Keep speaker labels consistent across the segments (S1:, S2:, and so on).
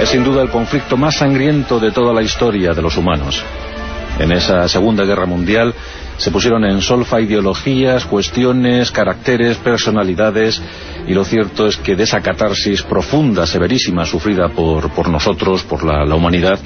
S1: Es sin duda el conflicto más sangriento de toda la historia de los humanos. En esa Segunda Guerra Mundial se pusieron en solfa ideologías, cuestiones, caracteres, personalidades y lo cierto es que de esa catarsis profunda, severísima, sufrida por, por nosotros, por la, la humanidad,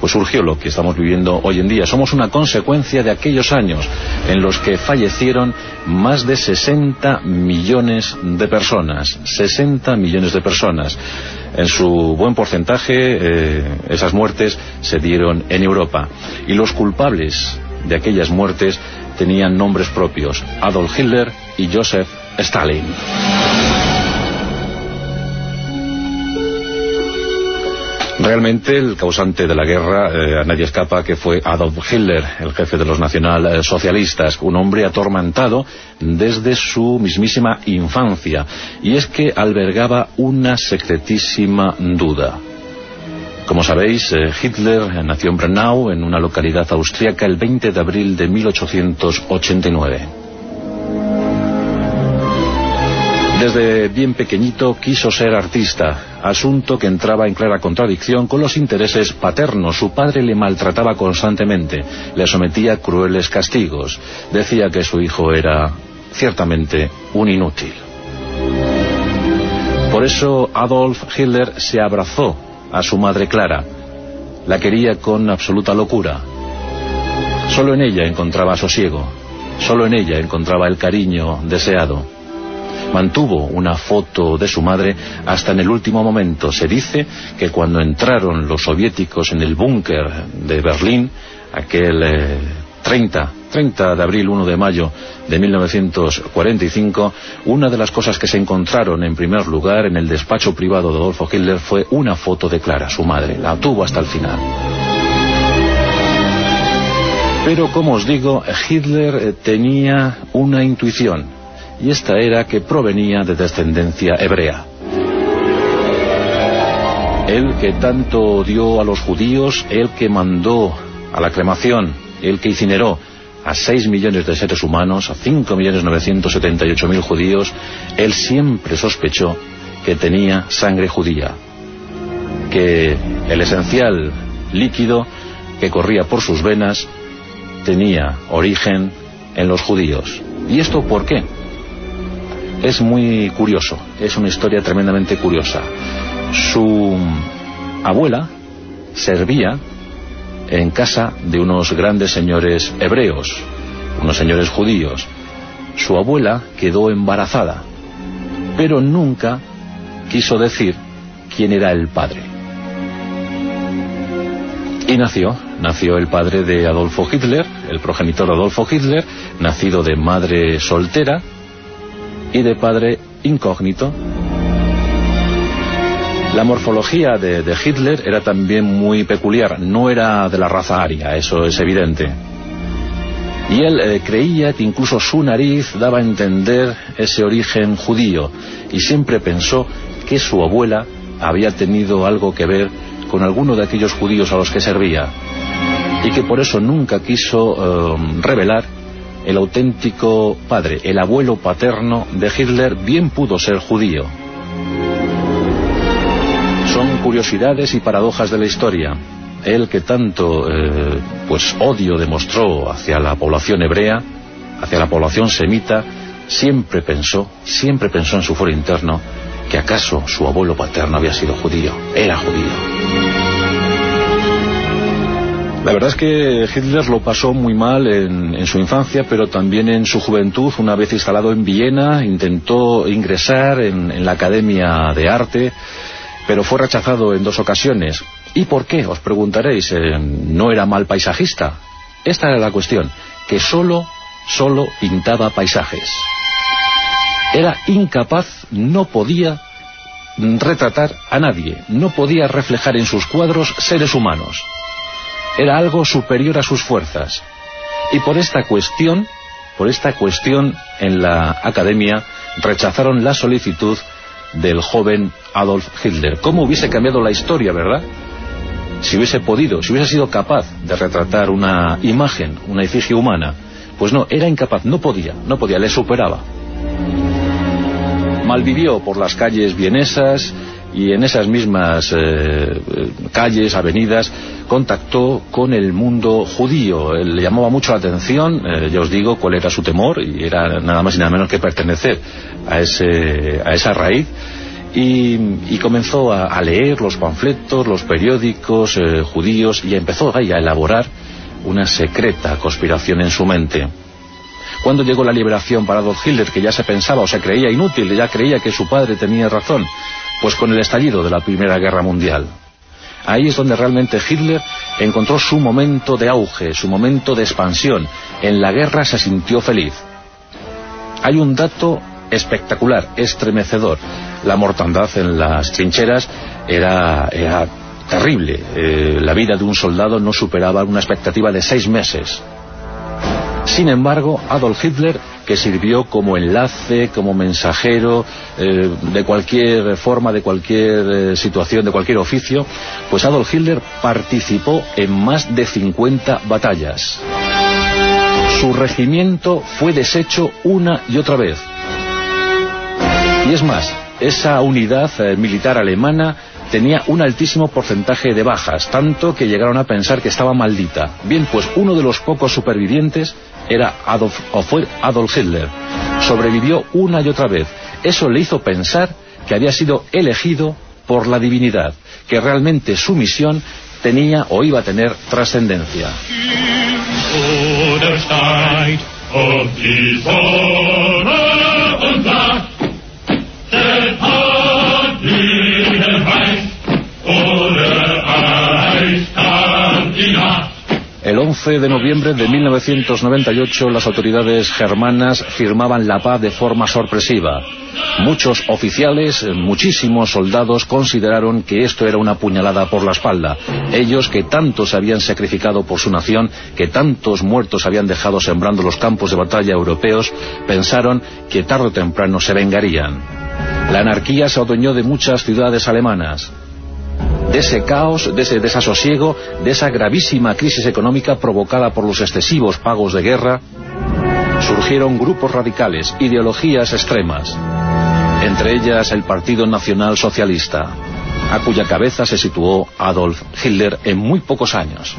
S1: pues surgió lo que estamos viviendo hoy en día. Somos una consecuencia de aquellos años en los que fallecieron más de 60 millones de personas. 60 millones de personas. En su buen porcentaje, eh, esas muertes se dieron en Europa. Y los culpables de aquellas muertes tenían nombres propios, Adolf Hitler y Joseph Stalin. Realmente el causante de la guerra eh, a nadie escapa que fue Adolf Hitler, el jefe de los nacionalsocialistas, un hombre atormentado desde su mismísima infancia, y es que albergaba una secretísima duda. Como sabéis, eh, Hitler nació en Brennau, en una localidad austríaca, el 20 de abril de 1889. Desde bien pequeñito quiso ser artista, asunto que entraba en clara contradicción con los intereses paternos. Su padre le maltrataba constantemente, le sometía a crueles castigos. Decía que su hijo era ciertamente un inútil. Por eso Adolf Hitler se abrazó a su madre Clara. La quería con absoluta locura. Solo en ella encontraba sosiego. Solo en ella encontraba el cariño deseado mantuvo una foto de su madre hasta en el último momento. Se dice que cuando entraron los soviéticos en el búnker de Berlín, aquel 30, 30 de abril, 1 de mayo de 1945, una de las cosas que se encontraron en primer lugar en el despacho privado de Adolfo Hitler fue una foto de Clara, su madre. La tuvo hasta el final. Pero, como os digo, Hitler tenía una intuición y esta era que provenía de descendencia hebrea. El que tanto odió a los judíos, el que mandó a la cremación, el que incineró a 6 millones de seres humanos, a 5.978.000 judíos, él siempre sospechó que tenía sangre judía, que el esencial líquido que corría por sus venas tenía origen en los judíos. ¿Y esto por qué? Es muy curioso, es una historia tremendamente curiosa. Su abuela servía en casa de unos grandes señores hebreos, unos señores judíos. Su abuela quedó embarazada, pero nunca quiso decir quién era el padre. Y nació, nació el padre de Adolfo Hitler, el progenitor Adolfo Hitler, nacido de madre soltera, y de padre incógnito. La morfología de, Hitler era también muy peculiar, no era de la raza aria, eso es evidente. Y él eh, creía que incluso su nariz daba a entender ese origen judío, y siempre pensó que su abuela había tenido algo que ver con alguno de aquellos judíos a los que servía, y que por eso nunca quiso eh, revelar el auténtico padre, el abuelo paterno de Hitler, bien pudo ser judío. Son curiosidades y paradojas de la historia. Él que tanto eh, pues odio demostró hacia la población hebrea, hacia la población semita, siempre pensó, siempre pensó en su foro interno que acaso su abuelo paterno había sido judío, era judío. La verdad es que Hitler lo pasó muy mal en, su infancia, pero también en su juventud, una vez instalado en Viena, intentó ingresar en, la Academia de Arte, pero fue rechazado en dos ocasiones. ¿Y por qué? Os preguntaréis. Eh, ¿No era mal paisajista? Esta era la cuestión, que solo, solo pintaba paisajes. Era incapaz, no podía retratar a nadie, no podía reflejar en sus cuadros seres humanos. Era algo superior a sus fuerzas. Y por esta cuestión, por esta cuestión en la academia rechazaron la solicitud del joven Adolf Hitler. ¿Cómo hubiese cambiado la historia, verdad? Si hubiese podido, si hubiese sido capaz de retratar una imagen, una efigie humana, pues no, era incapaz, no podía, no podía, le superaba. Malvivió por las calles vienesas y en esas mismas eh, calles, avenidas, contactó con el mundo judío. le llamaba mucho la atención, eh, ya os digo cuál era su temor, y era nada más y nada menos que pertenecer a, ese, a esa raíz. Y, comenzó a, leer los panfletos, los periódicos eh, judíos, y empezó a elaborar una secreta conspiración en su mente. Cuando llegó la liberación para Adolf Hitler, que ya se pensaba o se creía inútil, ya creía que su padre tenía razón, pues con el estallido de la Primera Guerra Mundial. Ahí es donde realmente Hitler encontró su momento de auge, su momento de expansión. En la guerra se sintió feliz. Hay un dato espectacular, estremecedor. La mortandad en las trincheras era, terrible. Eh, la vida de un soldado no superaba una expectativa de seis meses. Sin embargo, Adolf Hitler, que sirvió como enlace, como mensajero, eh, de cualquier forma, de cualquier eh, situación, de cualquier oficio, pues Adolf Hitler participó en más de 50 batallas. Su regimiento fue deshecho una y otra vez. Y es más, esa unidad eh, militar alemana tenía un altísimo porcentaje de bajas, tanto que llegaron a pensar que estaba maldita. Bien, pues uno de los pocos supervivientes era Adolf, o fue Adolf Hitler. Sobrevivió una y otra vez. Eso le hizo pensar que había sido elegido por la divinidad, que realmente su misión tenía o iba a tener trascendencia. El 11 de noviembre de 1998 las autoridades germanas firmaban la paz de forma sorpresiva. Muchos oficiales, muchísimos soldados consideraron que esto era una puñalada por la espalda. Ellos que tanto se habían sacrificado por su nación, que tantos muertos habían dejado sembrando los campos de batalla europeos, pensaron que tarde o temprano se vengarían. La anarquía se adueñó de muchas ciudades alemanas de ese caos, de ese desasosiego, de esa gravísima crisis económica provocada por los excesivos pagos de guerra, surgieron grupos radicales, ideologías extremas, entre ellas el Partido Nacional Socialista, a cuya cabeza se situó Adolf Hitler en muy pocos años.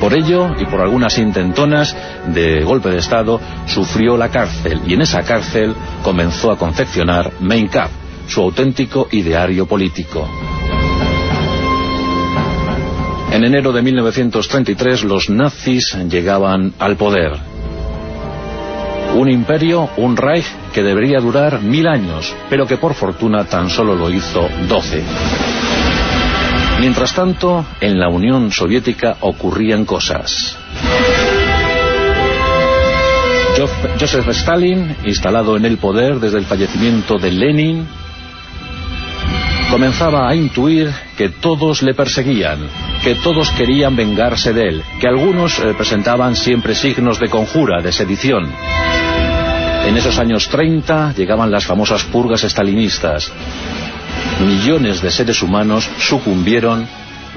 S1: Por ello, y por algunas intentonas de golpe de Estado, sufrió la cárcel, y en esa cárcel comenzó a confeccionar Mein Kampf, su auténtico ideario político. En enero de 1933 los nazis llegaban al poder. Un imperio, un Reich, que debería durar mil años, pero que por fortuna tan solo lo hizo doce. Mientras tanto, en la Unión Soviética ocurrían cosas. Joseph Stalin, instalado en el poder desde el fallecimiento de Lenin, comenzaba a intuir que todos le perseguían, que todos querían vengarse de él, que algunos eh, presentaban siempre signos de conjura, de sedición. En esos años 30 llegaban las famosas purgas estalinistas. Millones de seres humanos sucumbieron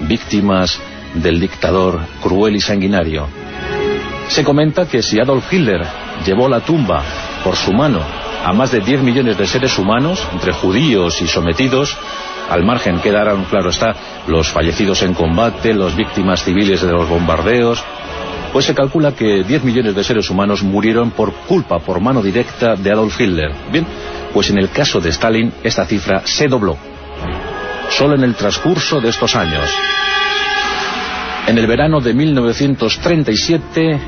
S1: víctimas del dictador cruel y sanguinario. Se comenta que si Adolf Hitler llevó la tumba por su mano a más de 10 millones de seres humanos, entre judíos y sometidos, al margen quedaron, claro está, los fallecidos en combate, las víctimas civiles de los bombardeos, pues se calcula que 10 millones de seres humanos murieron por culpa, por mano directa de Adolf Hitler. Bien, pues en el caso de Stalin esta cifra se dobló, solo en el transcurso de estos años. En el verano de 1937,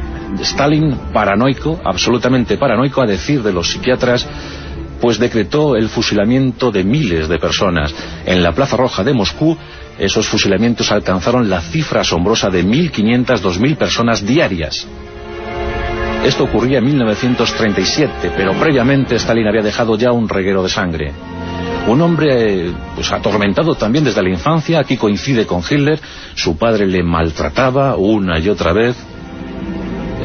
S1: Stalin, paranoico, absolutamente paranoico, a decir de los psiquiatras, pues decretó el fusilamiento de miles de personas. En la Plaza Roja de Moscú, esos fusilamientos alcanzaron la cifra asombrosa de 1.500, 2.000 personas diarias. Esto ocurría en 1937, pero previamente Stalin había dejado ya un reguero de sangre. Un hombre pues, atormentado también desde la infancia, aquí coincide con Hitler, su padre le maltrataba una y otra vez.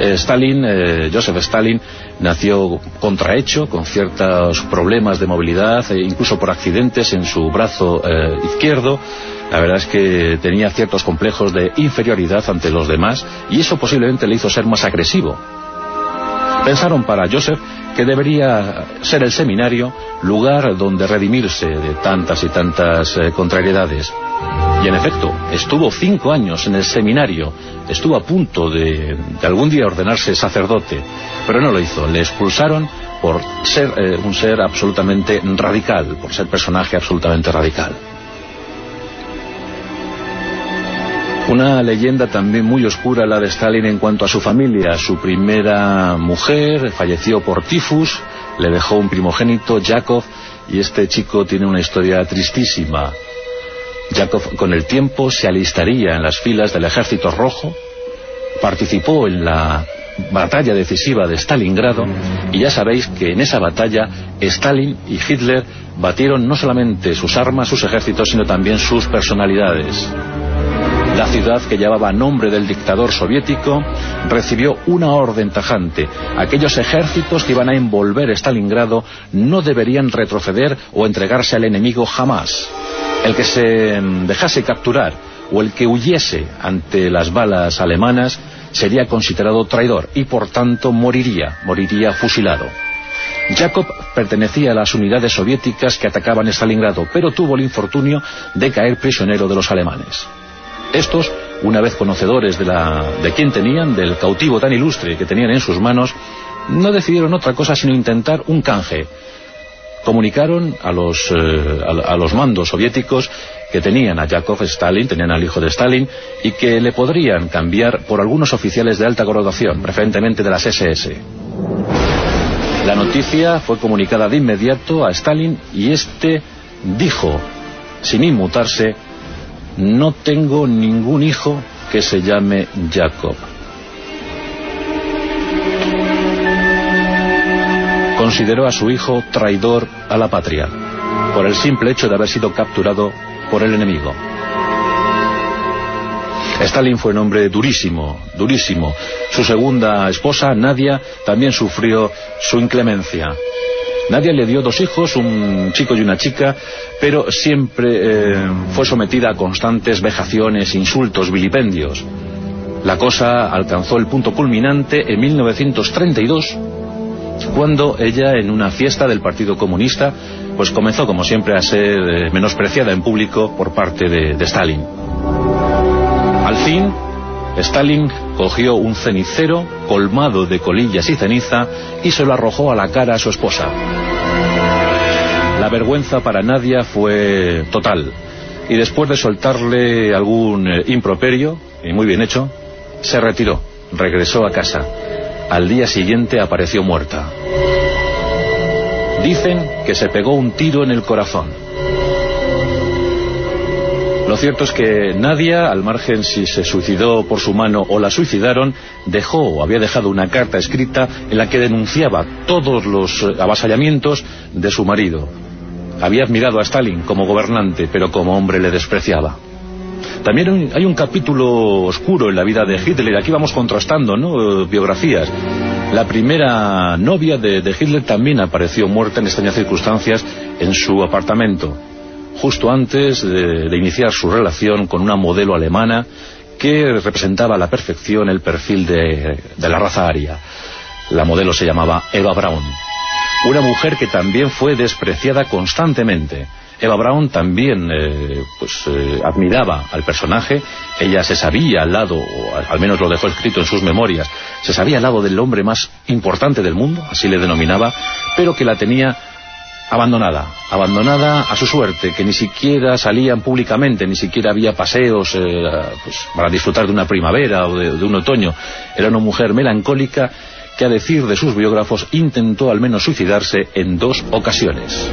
S1: Eh, Stalin, eh, Joseph Stalin, nació contrahecho, con ciertos problemas de movilidad, e incluso por accidentes en su brazo eh, izquierdo. La verdad es que tenía ciertos complejos de inferioridad ante los demás y eso posiblemente le hizo ser más agresivo. Pensaron para Joseph que debería ser el seminario lugar donde redimirse de tantas y tantas eh, contrariedades. Y en efecto, estuvo cinco años en el seminario, estuvo a punto de, algún día ordenarse sacerdote, pero no lo hizo, le expulsaron por ser eh, un ser absolutamente radical, por ser personaje absolutamente radical. Una leyenda también muy oscura la de Stalin en cuanto a su familia. Su primera mujer falleció por tifus, le dejó un primogénito, Yakov, y este chico tiene una historia tristísima. Yakov con el tiempo se alistaría en las filas del ejército rojo, participó en la batalla decisiva de Stalingrado y ya sabéis que en esa batalla Stalin y Hitler batieron no solamente sus armas, sus ejércitos, sino también sus personalidades. La ciudad, que llevaba nombre del dictador soviético, recibió una orden tajante. Aquellos ejércitos que iban a envolver Stalingrado no deberían retroceder o entregarse al enemigo jamás. El que se mm, dejase capturar o el que huyese ante las balas alemanas sería considerado traidor y por tanto moriría, moriría fusilado. Jacob pertenecía a las unidades soviéticas que atacaban Stalingrado, pero tuvo el infortunio de caer prisionero de los alemanes. Estos, una vez conocedores de, la, de quién tenían, del cautivo tan ilustre que tenían en sus manos, no decidieron otra cosa sino intentar un canje. Comunicaron a los, eh, a, los mandos soviéticos que tenían a Yakov Stalin, tenían al hijo de Stalin, y que le podrían cambiar por algunos oficiales de alta graduación, preferentemente de las SS. La noticia fue comunicada de inmediato a Stalin y este dijo, sin inmutarse, no tengo ningún hijo que se llame Jacob. Consideró a su hijo traidor a la patria, por el simple hecho de haber sido capturado por el enemigo. Stalin fue un hombre durísimo, durísimo. Su segunda esposa, Nadia, también sufrió su inclemencia. Nadia le dio dos hijos, un chico y una chica, pero siempre eh, fue sometida a constantes vejaciones, insultos, vilipendios. La cosa alcanzó el punto culminante en 1932, cuando ella, en una fiesta del Partido Comunista, pues comenzó, como siempre, a ser eh, menospreciada en público por parte de Stalin. Al fin, Stalin cogió un cenicero colmado de colillas y ceniza y se lo arrojó a la cara a su esposa. La vergüenza para Nadia fue total y después de soltarle algún eh, improperio, y muy bien hecho, se retiró, regresó a casa. Al día siguiente apareció muerta. Dicen que se pegó un tiro en el corazón. Lo cierto es que Nadia, al margen si se suicidó por su mano o la suicidaron, dejó o había dejado una carta escrita en la que denunciaba todos los eh, avasallamientos de su marido. Había admirado a Stalin como gobernante, pero como hombre le despreciaba. También hay un capítulo oscuro en la vida de Hitler, aquí vamos contrastando, ¿no?, biografías. La primera novia de Hitler también apareció muerta en extrañas circunstancias en su apartamento justo antes de, iniciar su relación con una modelo alemana que representaba a la perfección el perfil de, la raza aria. La modelo se llamaba Eva Braun. Una mujer que también fue despreciada constantemente. Eva Braun también eh, pues, eh, admiraba al personaje, ella se sabía al lado, o al menos lo dejó escrito en sus memorias, se sabía al lado del hombre más importante del mundo, así le denominaba, pero que la tenía abandonada, abandonada a su suerte, que ni siquiera salían públicamente, ni siquiera había paseos eh, pues, para disfrutar de una primavera o de, un otoño. Era una mujer melancólica que a decir de sus biógrafos intentó al menos suicidarse en dos ocasiones.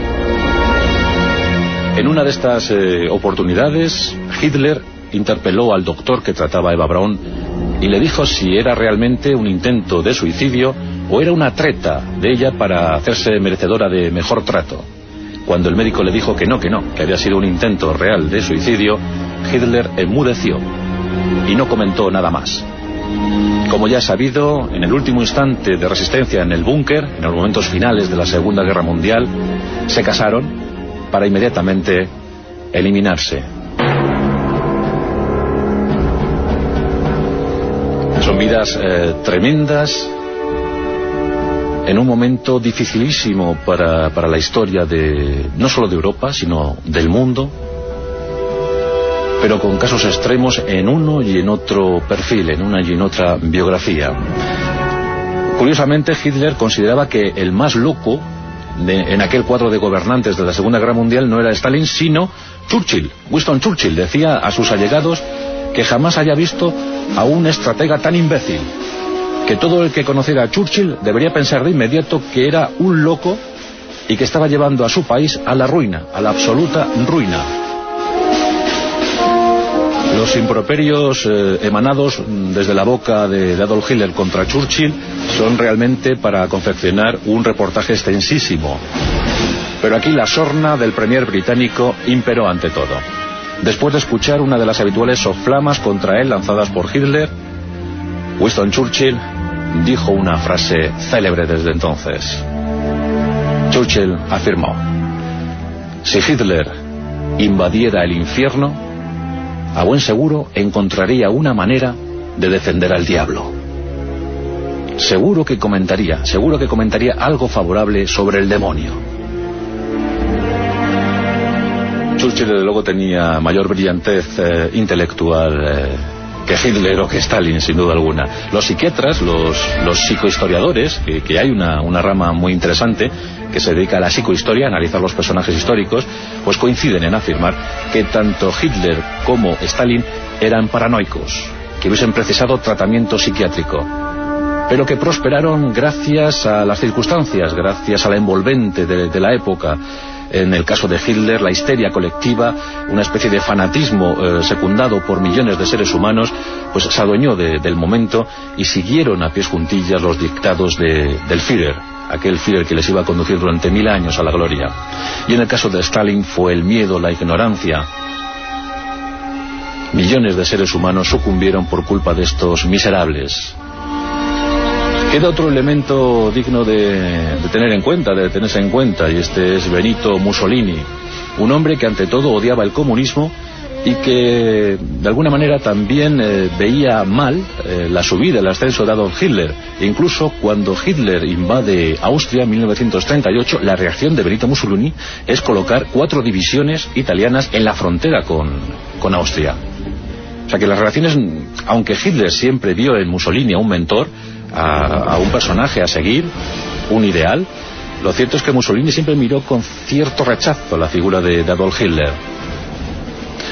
S1: En una de estas eh, oportunidades, Hitler interpeló al doctor que trataba a Eva Braun y le dijo si era realmente un intento de suicidio o era una treta de ella para hacerse merecedora de mejor trato. Cuando el médico le dijo que no, que no, que había sido un intento real de suicidio, Hitler enmudeció y no comentó nada más. Como ya sabido, en el último instante de resistencia en el búnker, en los momentos finales de la Segunda Guerra Mundial, se casaron para inmediatamente eliminarse. Son vidas eh, tremendas en un momento dificilísimo para, para la historia de no solo de Europa, sino del mundo, pero con casos extremos en uno y en otro perfil, en una y en otra biografía. Curiosamente, Hitler consideraba que el más loco en aquel cuadro de gobernantes de la Segunda Guerra Mundial no era Stalin, sino Churchill. Winston Churchill decía a sus allegados que jamás haya visto a un estratega tan imbécil, que todo el que conociera a Churchill debería pensar de inmediato que era un loco y que estaba llevando a su país a la ruina, a la absoluta ruina. Los improperios eh, emanados desde la boca de, Adolf Hitler contra Churchill son realmente para confeccionar un reportaje extensísimo. Pero aquí la sorna del premier británico imperó ante todo. Después de escuchar una de las habituales soflamas contra él lanzadas por Hitler, Winston Churchill dijo una frase célebre desde entonces. Churchill afirmó, si Hitler invadiera el infierno, a buen seguro encontraría una manera de defender al diablo. Seguro que comentaría, seguro que comentaría algo favorable sobre el demonio. Churchill, desde luego, tenía mayor brillantez eh, intelectual eh, que Hitler o que Stalin, sin duda alguna. Los psiquiatras, los, los psicohistoriadores, que, hay una, una, rama muy interesante que se dedica a la psicohistoria, a analizar los personajes históricos, pues coinciden en afirmar que tanto Hitler como Stalin eran paranoicos, que hubiesen precisado tratamiento psiquiátrico, pero que prosperaron gracias a las circunstancias, gracias a la envolvente de la época, en el caso de Hitler, la histeria colectiva, una especie de fanatismo eh, secundado por millones de seres humanos, pues se adueñó del momento y siguieron a pies juntillas los dictados del Führer, aquel Führer que les iba a conducir durante mil años a la gloria. Y en el caso de Stalin fue el miedo, la ignorancia. Millones de seres humanos sucumbieron por culpa de estos miserables. Queda otro elemento digno de, tener en cuenta, de tenerse en cuenta, y este es Benito Mussolini, un hombre que ante todo odiaba el comunismo y que de alguna manera también eh, veía mal eh, la subida, el ascenso de Adolf Hitler. Incluso cuando Hitler invade Austria en 1938, la reacción de Benito Mussolini es colocar cuatro divisiones italianas en la frontera con, con Austria. O sea que las relaciones, aunque Hitler siempre vio en Mussolini a un mentor, a, un personaje a seguir, un ideal, lo cierto es que Mussolini siempre miró con cierto rechazo la figura de, Adolf Hitler.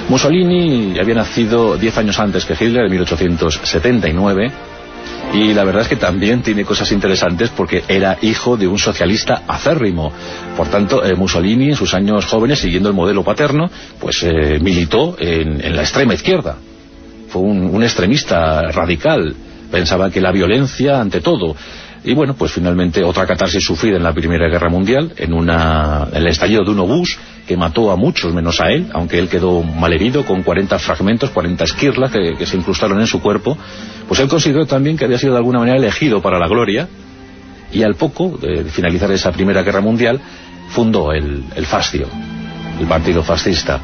S1: Mussolini había nacido diez años antes que Hitler, en 1879, y la verdad es que también tiene cosas interesantes porque era hijo de un socialista acérrimo. Por tanto, eh, Mussolini en sus años jóvenes, siguiendo el modelo paterno, pues eh, militó en, la extrema izquierda. Fue un extremista radical pensaba que la violencia ante todo y bueno, pues finalmente otra catarsis sufrida en la Primera Guerra Mundial, en, una, el estallido de un obús que mató a muchos menos a él, aunque él quedó malherido con 40 fragmentos, 40 esquirlas que, se incrustaron en su cuerpo, pues él consideró también que había sido de alguna manera elegido para la gloria y al poco de finalizar esa Primera Guerra Mundial fundó el, Fascio, el partido fascista.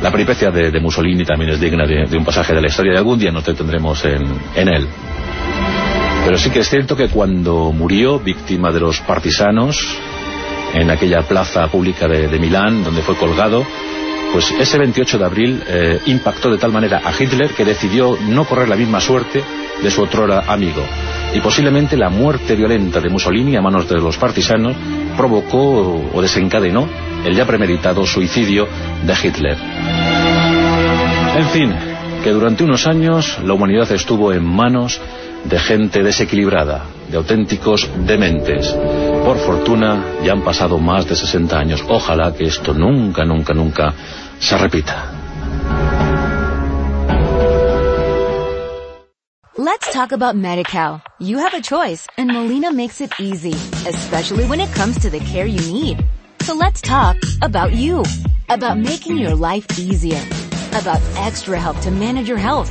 S1: La peripecia de, Mussolini también es digna de, un pasaje de la historia y algún día nos detendremos en, en él. Pero sí que es cierto que cuando murió, víctima de los partisanos, en aquella plaza pública de, Milán, donde fue colgado, pues ese 28 de abril eh, impactó de tal manera a Hitler que decidió no correr la misma suerte de su otrora amigo. Y posiblemente la muerte violenta de Mussolini a manos de los partisanos provocó o desencadenó el ya premeditado suicidio de Hitler. En fin, que durante unos años la humanidad estuvo en manos de gente desequilibrada, de auténticos dementes. Por fortuna ya han pasado más de 60 años. Ojalá que esto nunca, nunca, nunca se repita.
S2: Let's talk about MediCal. You have a choice and Molina makes it easy, especially when it comes to the care you need. So let's talk about you, about making your life easier, about extra help to manage your health.